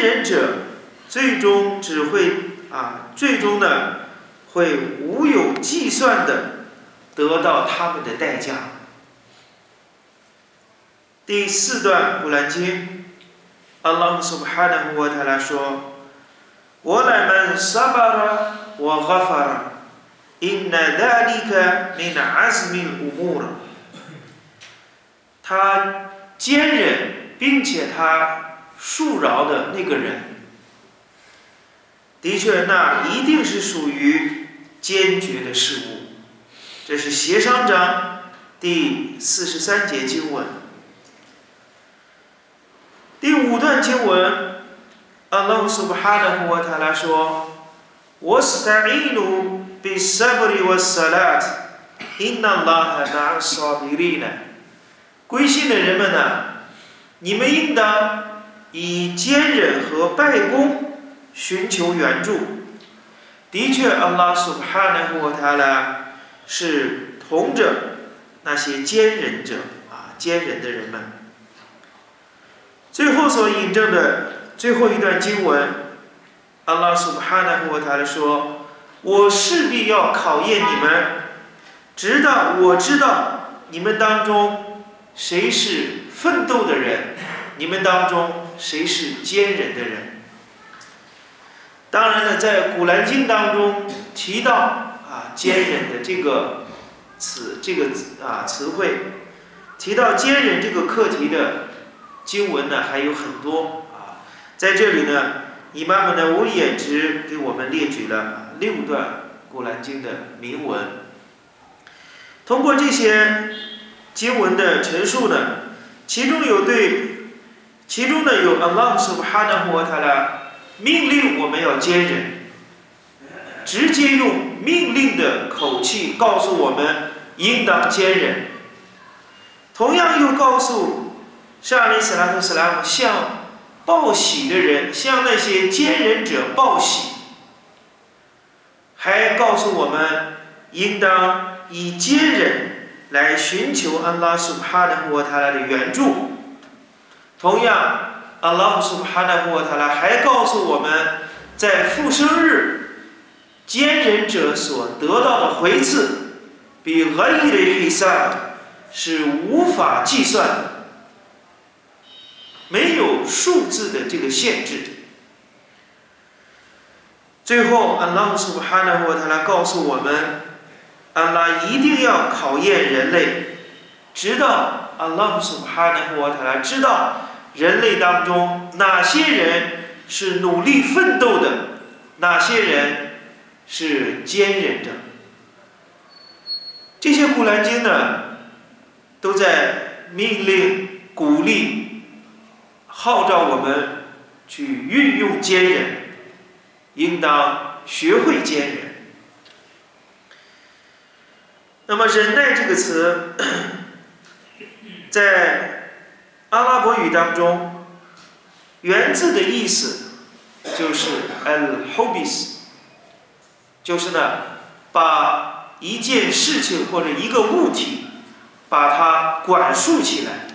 人者最终只会啊，最终呢会无有计算的得到他们的代价。第四段古兰经，阿拉苏巴哈纳沃塔拉说：“我乃们萨巴拉我哈法拉，因那达里克米那阿斯米乌木拉。”他坚忍，并且他恕饶的那个人，的确，那一定是属于坚决的事物。这是协商章第四十三节经文。第五段经文，阿拉苏巴哈的呼塔拉说：“我是在印度比萨布里沃萨拉特，因那拉哈那萨比利呢。归信的人们呢，你们应当以坚忍和拜功寻求援助。的确，阿拉苏巴哈的呼塔拉是同着那些坚忍者啊，坚忍的人们。”最后所引证的最后一段经文，阿拉苏巴哈纳胡塔说：“我势必要考验你们，直到我知道你们当中谁是奋斗的人，你们当中谁是坚忍的人。”当然呢，在古兰经当中提到啊坚忍的这个词，这个啊词汇，提到坚忍这个课题的。经文呢还有很多啊，在这里呢，伊玛目呢，我也只给我们列举了六段《古兰经》的铭文。通过这些经文的陈述呢，其中有对，其中呢，有 Allah subhanahu wa ta'ala 命令我们要坚忍，直接用命令的口气告诉我们应当坚忍，同样又告诉上林斯、拉克斯、拉姆向报喜的人，向那些坚忍者报喜。还告诉我们应当以坚忍来寻求 Allah subhanahu wa ta'ala 的援助。同样，安拉苏哈纳胡塔拉还告诉我们在复生日，奸人者所得到的回赐，比俄伊的黑萨是无法计算的。没有数字的这个限制。最后，安拉苏哈纳沃他来告诉我们，阿拉一定要考验人类，直到安拉苏哈纳沃他来知道人类当中哪些人是努力奋斗的，哪些人是坚忍的。这些古兰经呢，都在命令、鼓励。号召我们去运用坚忍，应当学会坚忍。那么“忍耐”这个词，在伯语当中，源自的意思就是 “al-hobis”，就是呢，把一件事情或者一个物体，把它管束起来。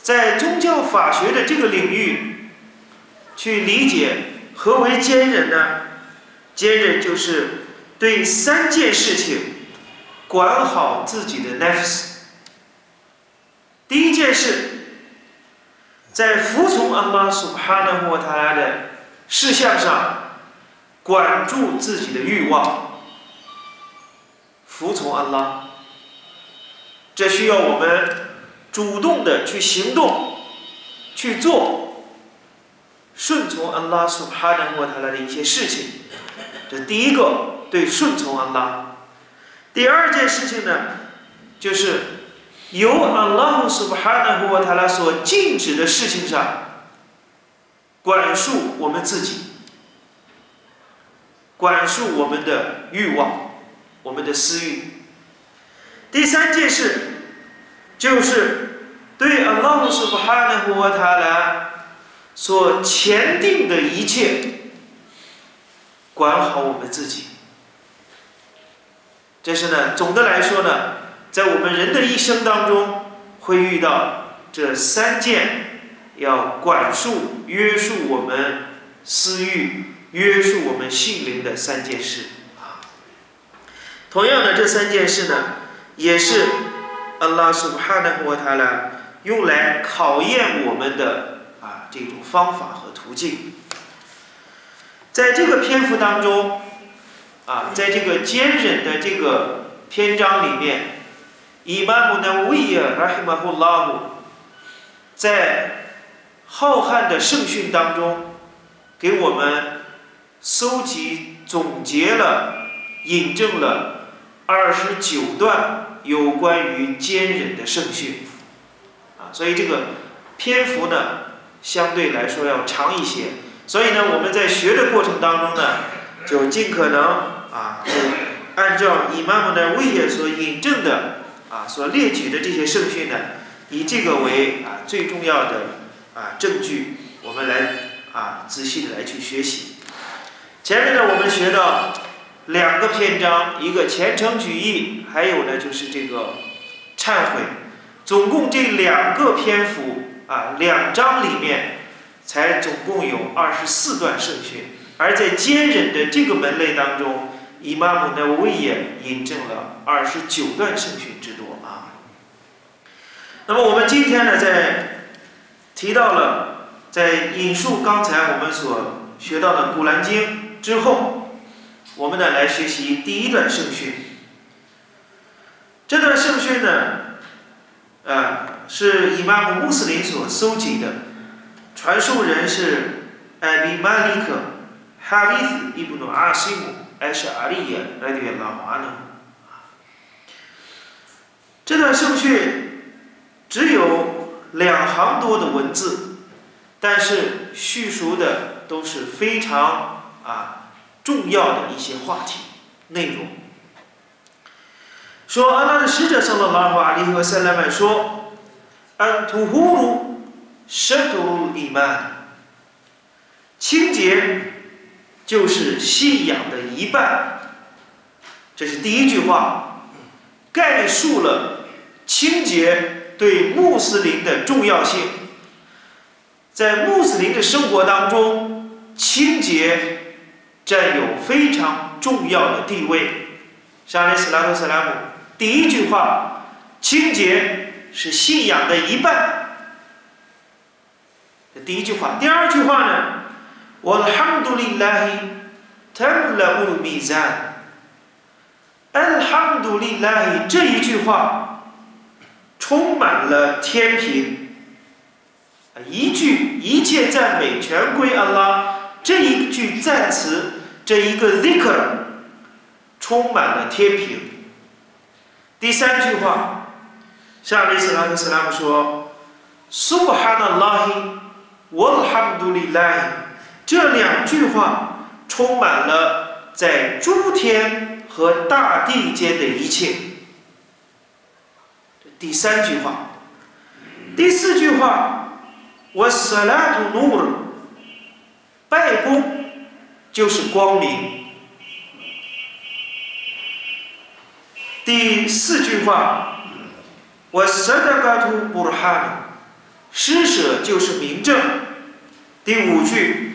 在宗教法学的这个领域，去理解何为坚忍呢？坚忍就是对三件事情管好自己的 nafs。第一件事，在服从安拉苏哈纳霍塔拉的事项上，管住自己的欲望，服从安拉。这需要我们。主动的去行动，去做，顺从安拉苏哈纳沃塔拉的一些事情，这第一个对顺从安拉。第二件事情呢，就是由 Allah's of Hana Hua Ta La 所禁止的事情上管束我们自己，管束我们的欲望，我们的私欲。第三件事就是对 Allah's of Hana Hua Ta La 所前定的一切管好我们自己。这是呢，总的来说呢。在我们人的一生当中，会遇到这三件要管束、约束我们私欲、约束我们心灵的三件事啊。同样的，这三件事呢，也是安拉苏哈纳和他呢用来考验我们的啊这种方法和途径。在这个篇幅当中，啊，在这个坚忍的这个篇章里面，伊玛目的维尔拉希马胡拉姆在浩瀚的圣训当中，给我们搜集总结了、引证了二十九段有关于坚忍的圣训，啊，所以这个篇幅呢，相对来说要长一些。所以呢，我们在学的过程当中呢，就尽可能啊，按照伊玛目的威也所引证的啊，所列举的这些圣训呢，以这个为啊最重要的啊证据，我们来啊仔细的来去学习。前面呢，我们学到两个篇章，一个虔诚举义，还有呢就是这个忏悔，总共这两个篇幅啊两章里面。才总共有二十四段圣训，而在坚忍的这个门类当中，伊玛目的威也引证了二十九段圣训之多啊。那么我们今天呢，在提到了在引述刚才我们所学到的《古兰经》之后，我们呢来学习第一段圣训。这段圣训呢，呃，是伊玛目穆斯林所搜集的。传授人是艾比马里克哈里斯伊布努阿西姆艾什阿里耶来对拉华呢。这段圣训只有两行多的文字，但是叙述的都是非常啊重要的一些话题内容。说阿拉的使者（圣拉拉华里和塞拉曼）说：“安图呼鲁。”圣徒伊曼，清洁就是信仰的一半。这是第一句话，概述了清洁对穆斯林的重要性。在穆斯林的生活当中，清洁占有非常重要的地位。沙利斯拉特·斯拉姆，第一句话，清洁是信仰的一半。这第一句话，第二句话呢？我哈姆杜里拉希特拉乌米赞，安哈姆杜里拉希这一句话充满了天平，一句一切赞美全归安拉。这一句赞词，这一个 zikr 充满了天平。第三句话，下面斯拉克斯拉姆说：“苏”，这两句话充满了在诸天和大地间的一切。第三句话，第四句话，我萨拉图努尔，拜功就是光明。第四句话，我萨达嘎图布尔哈努。施舍就是明证。第五句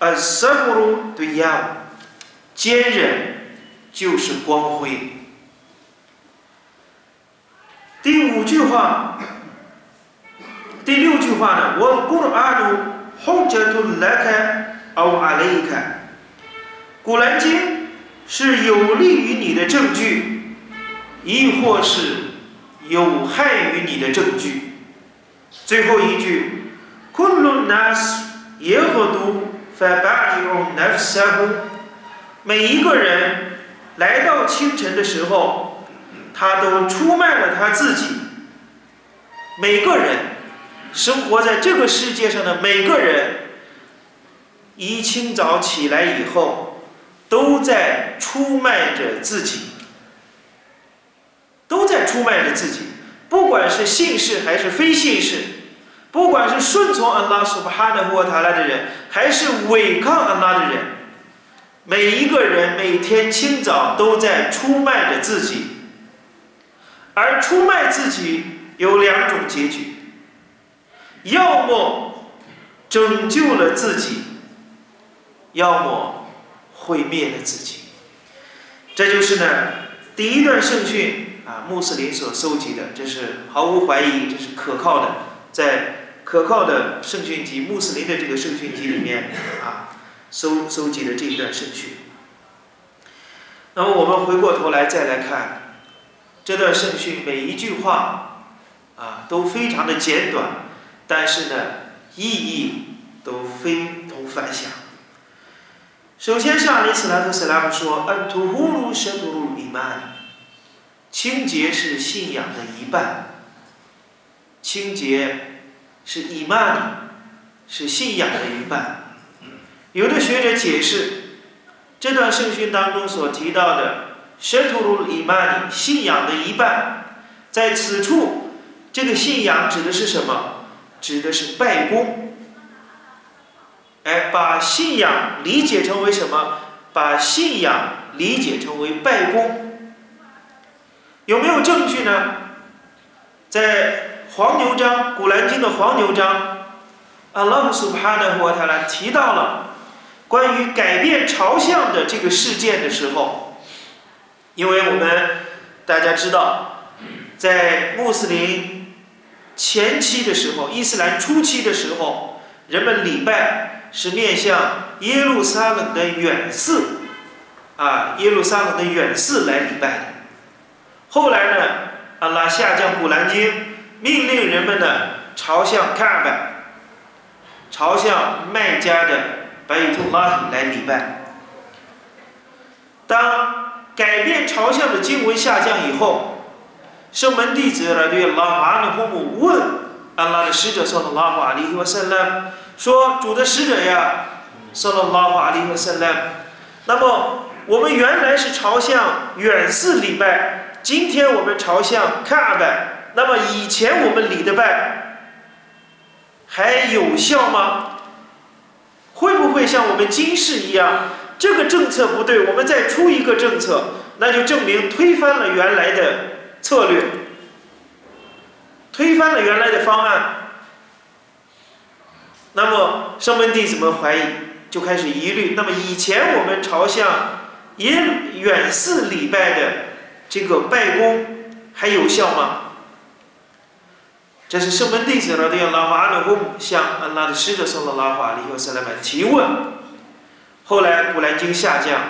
，a s a b r u 对呀，坚韧就是光辉。第五句话，第六句话呢？我古兰经后者都来开，奥阿雷开。古兰经是有利于你的证据，亦或是有害于你的证据。最后一句，Kullu nas yahudu fabai'u nafsahu，每一个人来到清晨的时候，他都出卖了他自己。每个人生活在这个世界上的每个人，一清早起来以后，都在出卖着自己，都在出卖着自己。不管是信士还是非信士，不管是顺从安拉苏巴哈的沃塔拉的人，还是违抗安拉的人，每一个人每天清早都在出卖着自己。而出卖自己有两种结局：要么拯救了自己，要么毁灭了自己。这就是呢第一段圣训啊，穆斯林所收集的，这是毫无怀疑，这是可靠的，在可靠的圣训集穆斯林的这个圣训集里面啊，收收集的这一段圣训。那么我们回过头来再来看这段圣训，每一句话啊都非常的简短，但是呢意义都非同凡响。首先，像里斯兰特斯拉姆说：“安图呼鲁舍图鲁伊曼，清洁是信仰的一半。清洁是伊曼，是信仰的一半。”有的学者解释。这段圣训当中所提到的“舍图鲁伊曼”信仰的一半，在此处，这个信仰指的是什么？指的是拜功。哎，把信仰理解成为什么？把信仰理解成为拜功。有没有证据呢？在黄牛章《古兰经》的黄牛章，阿拉姆苏帕纳胡塔拉提到了。关于改变朝向的这个事件的时候，因为我们大家知道，在穆斯林前期的时候，伊斯兰初期的时候，人们礼拜是面向耶路撒冷的远寺，啊，耶路撒冷的远寺来礼拜。后来呢，阿拉下降古兰经，命令人们呢朝向卡拜，朝向麦加的。拜图拉来礼拜。当改变朝向的经文下降以后，圣门弟子来对拉马的父母问安拉的使者说：“拉法里和塞勒说，主的使者呀，说了拉法里和塞勒。那么我们原来是朝向远寺礼拜，今天我们朝向卡拜。那么以前我们礼的拜还有效吗？”会不会像我们今世一样，这个政策不对，我们再出一个政策，那就证明推翻了原来的策略，推翻了原来的方案。那么圣门弟子们怀疑，就开始疑虑。那么以前我们朝向也远寺礼拜的这个拜功还有效吗？这是圣门弟子呢，都要拉瓦努姆向安拉的使者送了拉法里和塞拉曼提问。后来古兰经下降，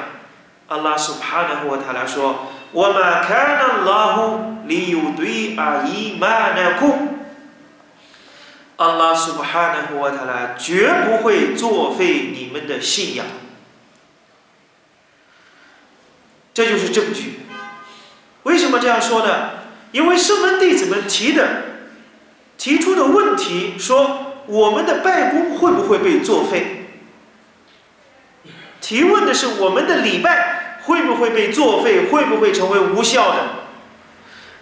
安拉苏帕纳和他来说：“我们看到拉胡里有对阿伊曼的库。”安拉苏帕纳和他来绝不会作废你们的信仰。这就是证据。为什么这样说呢？因为圣门弟子们提的。提出的问题说：“我们的拜功会不会被作废？”提问的是我们的礼拜会不会被作废，会不会成为无效的？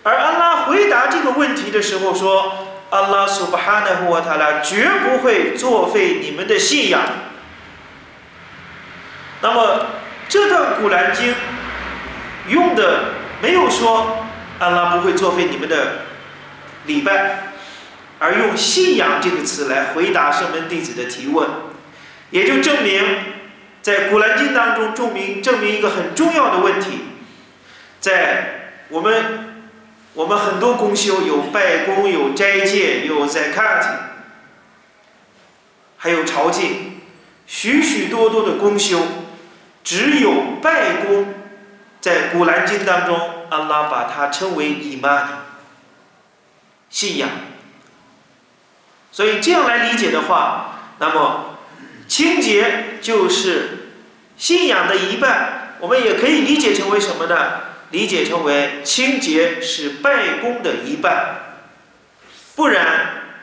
而安拉回答这个问题的时候说：“安拉苏巴哈纳胡塔拉绝不会作废你们的信仰。”那么这段古兰经用的没有说安拉不会作废你们的礼拜。而用“信仰”这个词来回答圣门弟子的提问，也就证明，在《古兰经》当中证明证明一个很重要的问题，在我们我们很多公修有拜功、有斋戒、有 zakat，还有朝觐，许许多多的公修，只有拜功，在《古兰经》当中，安拉把它称为伊玛信仰。所以这样来理解的话，那么清洁就是信仰的一半。我们也可以理解成为什么呢？理解成为清洁是拜功的一半，不然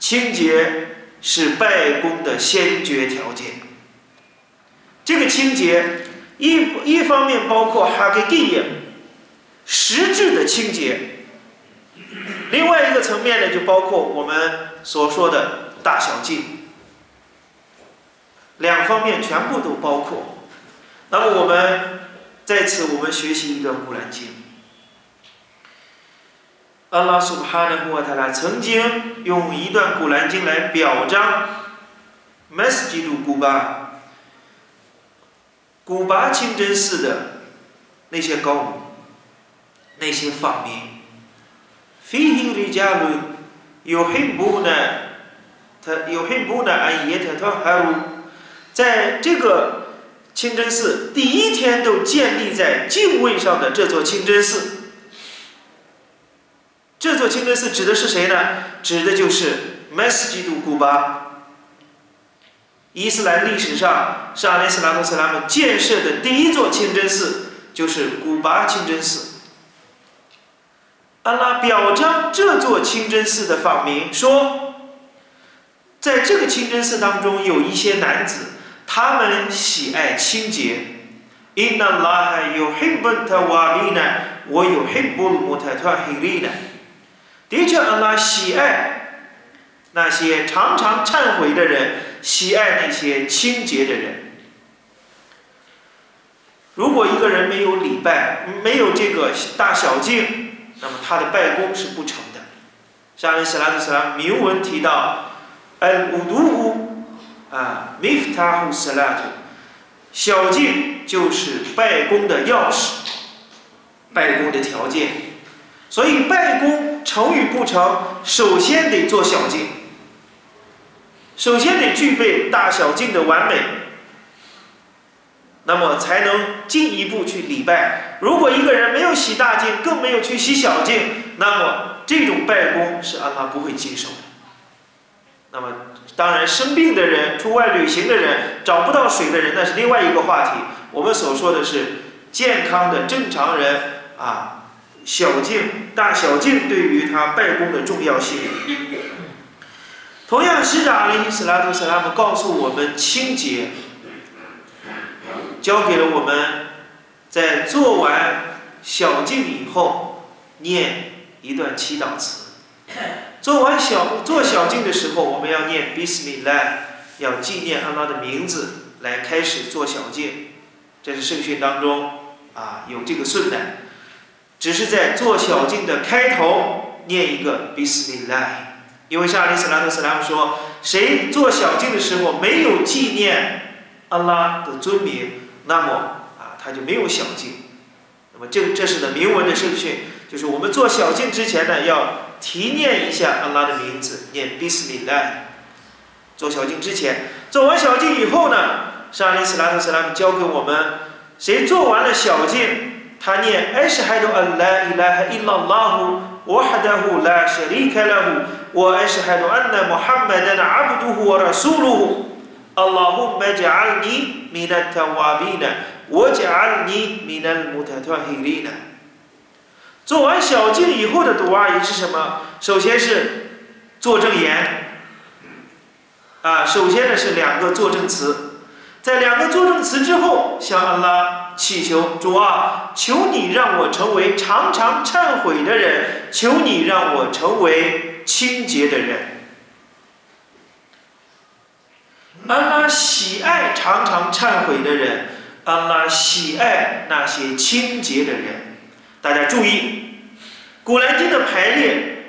清洁是拜功的先决条件。这个清洁一一方面包括哈格蒂耶实质的清洁，另外一个层面呢，就包括我们。所说的大小径，两方面全部都包括。那么我们在此，我们学习一段古兰经。阿拉苏哈的穆塔拉曾经用一段古兰经来表彰 Masjid 古巴，古巴清真寺的那些高楼，那些坊民，فيه رجال 在这个清真寺第一天都建立在敬畏上的这座清真寺，这座清真寺指的是谁呢？指的就是麦斯季度古巴，伊斯兰历史上是阿斯拉纳斯拉姆建设的第一座清真寺，就是古巴清真寺。安拉表彰这座清真寺的访民说，在这个清真寺当中有一些男子，他们喜爱清洁。Inna Allah yuhibbul tawabina wa yuhibbul mutatahhirina。的确，安拉喜爱那些常常忏悔的人。喜爱那些清洁的人。如果一个人没有礼拜，没有这个大小净，那么他的拜功是不成的。像《斯拉特斯拉》铭文提到，“al wudu 啊，miftahu salat”，小净就是拜功的钥匙，拜功的条件。所以拜功成与不成，首先得做小净。首先得具备大小净的完美，那么才能进一步去礼拜。如果一个人没有洗大净，更没有去洗小净，那么这种拜功是安拉不会接受的。那么，当然生病的人、出外旅行的人、找不到水的人，那是另外一个话题。我们所说的是健康的正常人啊，小净、大小净对于他拜功的重要性。同样，使者阿里·斯拉图·斯拉姆告诉我们清洁，教给了我们在做完小净以后念一段祈祷词。做完小做小净的时候，我们要念 Bismillah，要纪念阿拉的名字来开始做小净。这是圣训当中啊有这个顺的，只是在做小净的开头念一个 Bismillah。因为沙利斯拉特斯拉姆说，谁做小净的时候没有纪念阿拉的尊名，那么啊，他就没有小净。那么这这是呢铭文的圣训，就是我们做小净之前呢，要提念一下安拉的名字，念 b i s m i l l a 做小净之前，做完小净以后呢，沙利斯拉和斯拉姆教给我们，谁做完了小净，他念 Ashhadu an la ilaha illallah wahdahu la sharika lahu wa Ashhadu anna Muhammadan abduhu wa rasuluhu。a lot my ja'alni mi na ta wa be mi na mutatahirina 做完小静以后的读啊音是什么？首先是作证言。啊首先呢是两个作证词。在两个作证词之后相应了祈求主啊求你让我成为常常忏悔的人求你让我成为清洁的人。安拉喜爱常常忏悔的人，安拉喜爱那些清洁的人。大家注意，古兰经的排列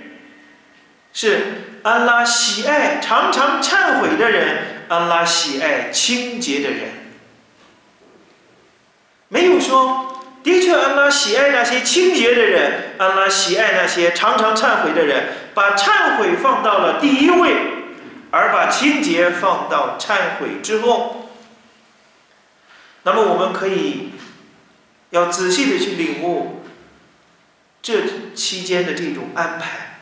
是安拉喜爱常常忏悔的人，安拉喜爱清洁的人。没有说，的确，安拉喜爱那些清洁的人，安拉喜爱那些常常忏悔的人，把忏悔放到了第一位，而把清洁放到忏悔之后。那么，我们可以要仔细的去领悟这期间的这种安排。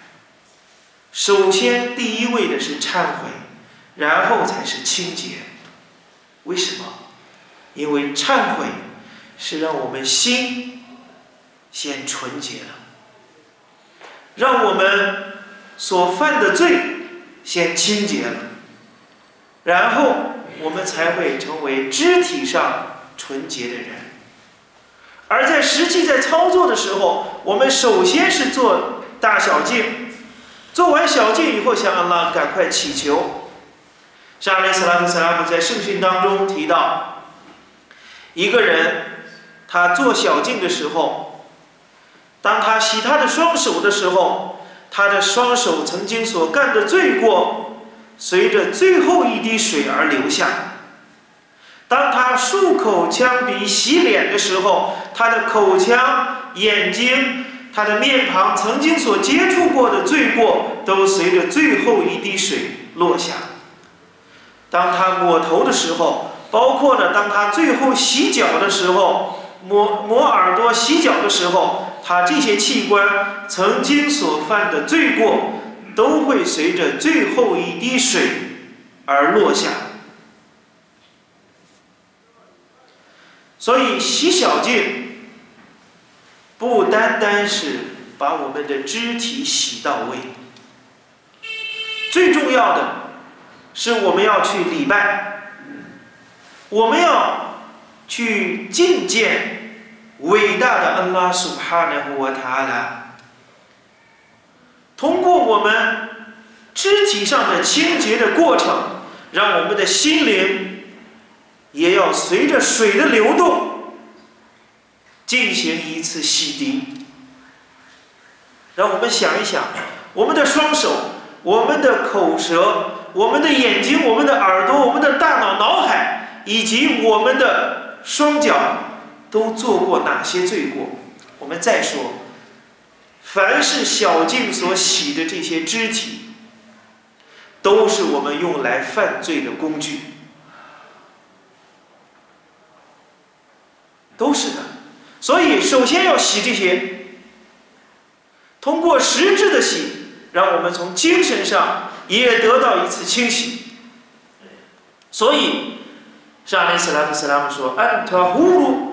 首先，第一位的是忏悔，然后才是清洁。为什么？因为忏悔。是让我们心先纯洁了，让我们所犯的罪先清洁了，然后我们才会成为肢体上纯洁的人。而在实际在操作的时候，我们首先是做大小净，做完小净以后，向安拉赶快祈求。沙利斯拉特·斯拉姆在圣训当中提到，一个人。他做小净的时候，当他洗他的双手的时候，他的双手曾经所干的罪过，随着最后一滴水而流下。当他漱口、腔鼻、洗脸的时候，他的口腔、眼睛、他的面庞曾经所接触过的罪过，都随着最后一滴水落下。当他抹头的时候，包括了当他最后洗脚的时候，抹抹耳朵、洗脚的时候，他这些器官曾经所犯的罪过，都会随着最后一滴水而落下。所以洗小净，不单单是把我们的肢体洗到位，最重要的。是我们要去礼拜，我们要去觐见伟大的安拉苏哈纳胡瓦塔拉。通过我们肢体上的清洁的过程，让我们的心灵也要随着水的流动进行一次洗涤。让我们想一想，我们的双手，我们的口舌。我们的眼睛、我们的耳朵、我们的大脑、脑海，以及我们的双脚，都做过哪些罪过？我们再说，凡是小径所洗的这些肢体，都是我们用来犯罪的工具，都是的。所以，首先要洗这些，通过实质的洗，让我们从精神上。也得到一次清洗，所以沙林斯拉特斯拉姆说：“安特呼鲁，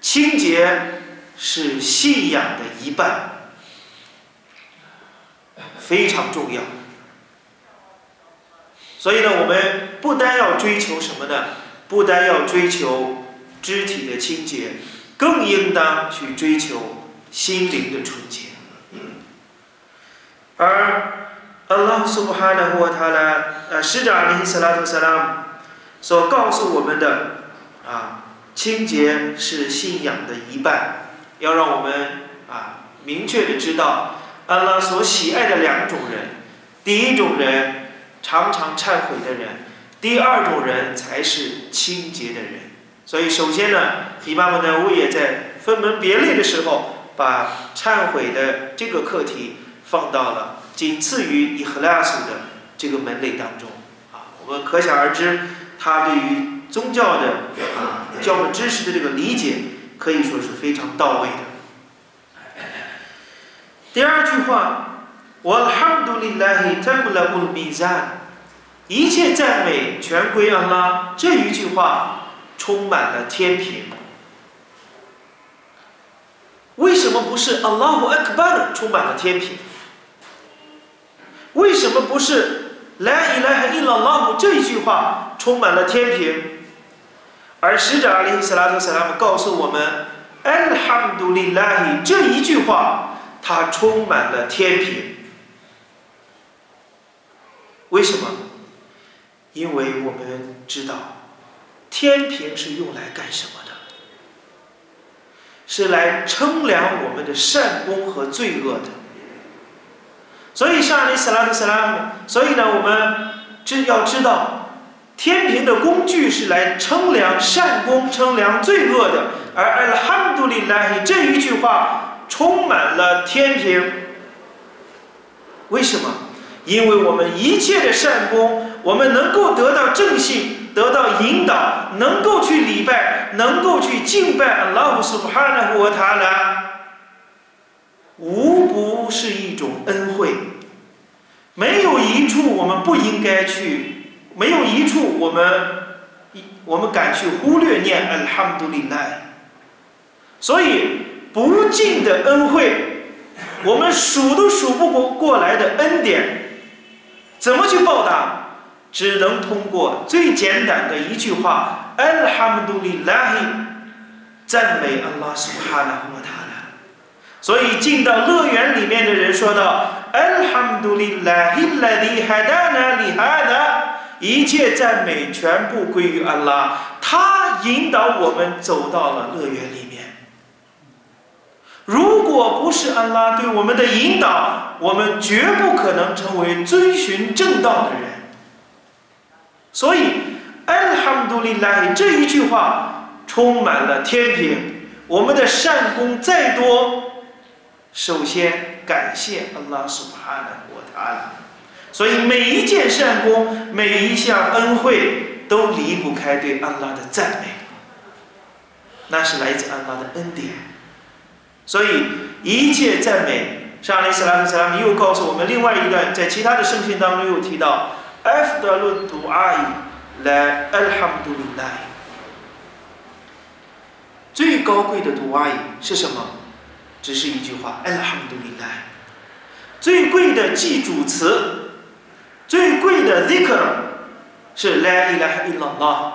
清洁是信仰的一半，非常重要。所以呢，我们不单要追求什么呢？不单要追求肢体的清洁，更应当去追求心灵的纯洁，而。”阿拉苏哈纳胡塔拉，呃，使者阿里斯拉图萨拉姆所告诉我们的啊，清洁是信仰的一半，要让我们啊明确的知道，阿拉所喜爱的两种人，第一种人常常忏悔的人，第二种人才是清洁的人。所以，首先呢，伊巴姆呢，我也在分门别类的时候，把忏悔的这个课题放到了。仅次于伊赫拉苏的这个门类当中，啊，我们可想而知，他对于宗教的啊教门知识的这个理解可以说是非常到位的。第二句话，我哈杜里拉黑特布拉布米赞，一切赞美全归安拉。这一句话充满了天平。为什么不是阿拉胡克巴尔充满了天平？为什么不是“来伊来哈伊拉拉姆”这一句话充满了天平，而使者阿里斯拉特萨拉姆告诉我们“安哈姆杜里拉伊 ”这一句话，它充满了天平。为什么？因为我们知道，天平是用来干什么的？是来称量我们的善功和罪恶的。所以，上里斯拉特斯拉姆，所以呢，我们知要知道，天平的工具是来称量善功、称量罪恶的。而阿拉哈杜里拉这一句话充满了天平。为什么？因为我们一切的善功，我们能够得到正信，得到引导，能够去礼拜，能够去敬拜阿拉乌苏哈纳胡塔拉。无不是一种恩惠，没有一处我们不应该去，没有一处我们一我们敢去忽略念安哈姆杜里奈。所以不尽的恩惠，我们数都数不过过来的恩典，怎么去报答？只能通过最简单的一句话：安哈姆杜里奈，赞美安拉苏哈纳和他。所以进到乐园里面的人说道：“Alhamdulillah，Alladhi hadana li hada，一切赞美全部归于安拉，他引导我们走到了乐园里面。如果不是安拉对我们的引导，我们绝不可能成为遵循正道的人。所以安哈姆杜利拉这一句话充满了天平。我们的善功再多，首先感谢安拉苏巴哈的我他了。所以每一件善功，每一项恩惠，都离不开对安拉的赞美。那是来自安拉的恩典。所以一切赞美，上利斯拉特·萨拉又告诉我们另外一段，在其他的圣训当中又提到：“F 的论读阿伊来安哈姆杜里奈。”最高贵的读阿伊是什么？只是一句话：“安哈姆杜里奈。”最贵的记主词，最贵的 zikr 是 “la ilaha illallah”。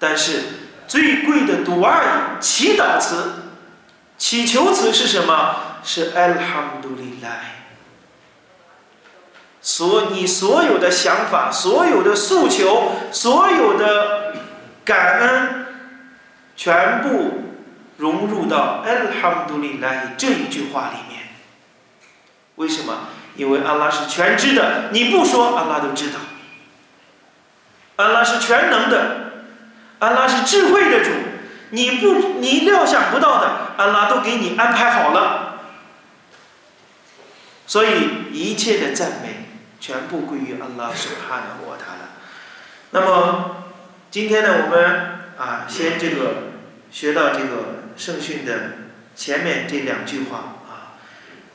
但是最贵的读阿伊祈祷词、祈求词是什么？是 “alhamdulillah”。所你所有的想法、所有的诉求、所有的感恩。全部融入到 Alhamdulillah 这一句话里面。为什么？因为安拉是全知的，你不说，安拉都知道。安拉是全能的，安拉是智慧的主，你不，你料想不到的，安拉都给你安排好了。所以一切的赞美全部归于安拉所哈的我他了。那么今天呢，我们。啊，先这个学到这个圣训的前面这两句话，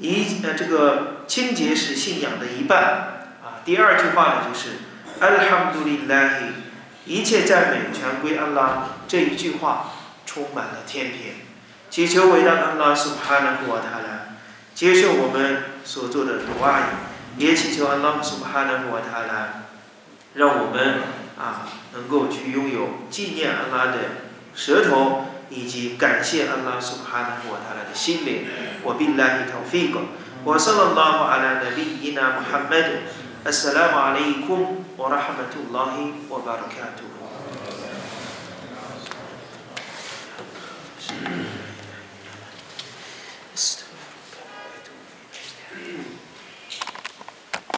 一呃这个清洁是信仰的一半啊。第二句话呢就是 Alhamdulillah，一切赞美全归安拉。这一句话充满了天平，祈求伟大的安拉苏哈纳古瓦塔拉接受我们所做的读阿也祈求安拉苏哈纳古瓦塔拉让我们。啊，能够去拥有纪念安拉的舌头，以及感谢安拉苏哈纳和他的心灵。我并拉伊头费格，我圣拉拉阿拉的利伊纳穆罕默德，السلام عليكم ورحمة الله وبركاته.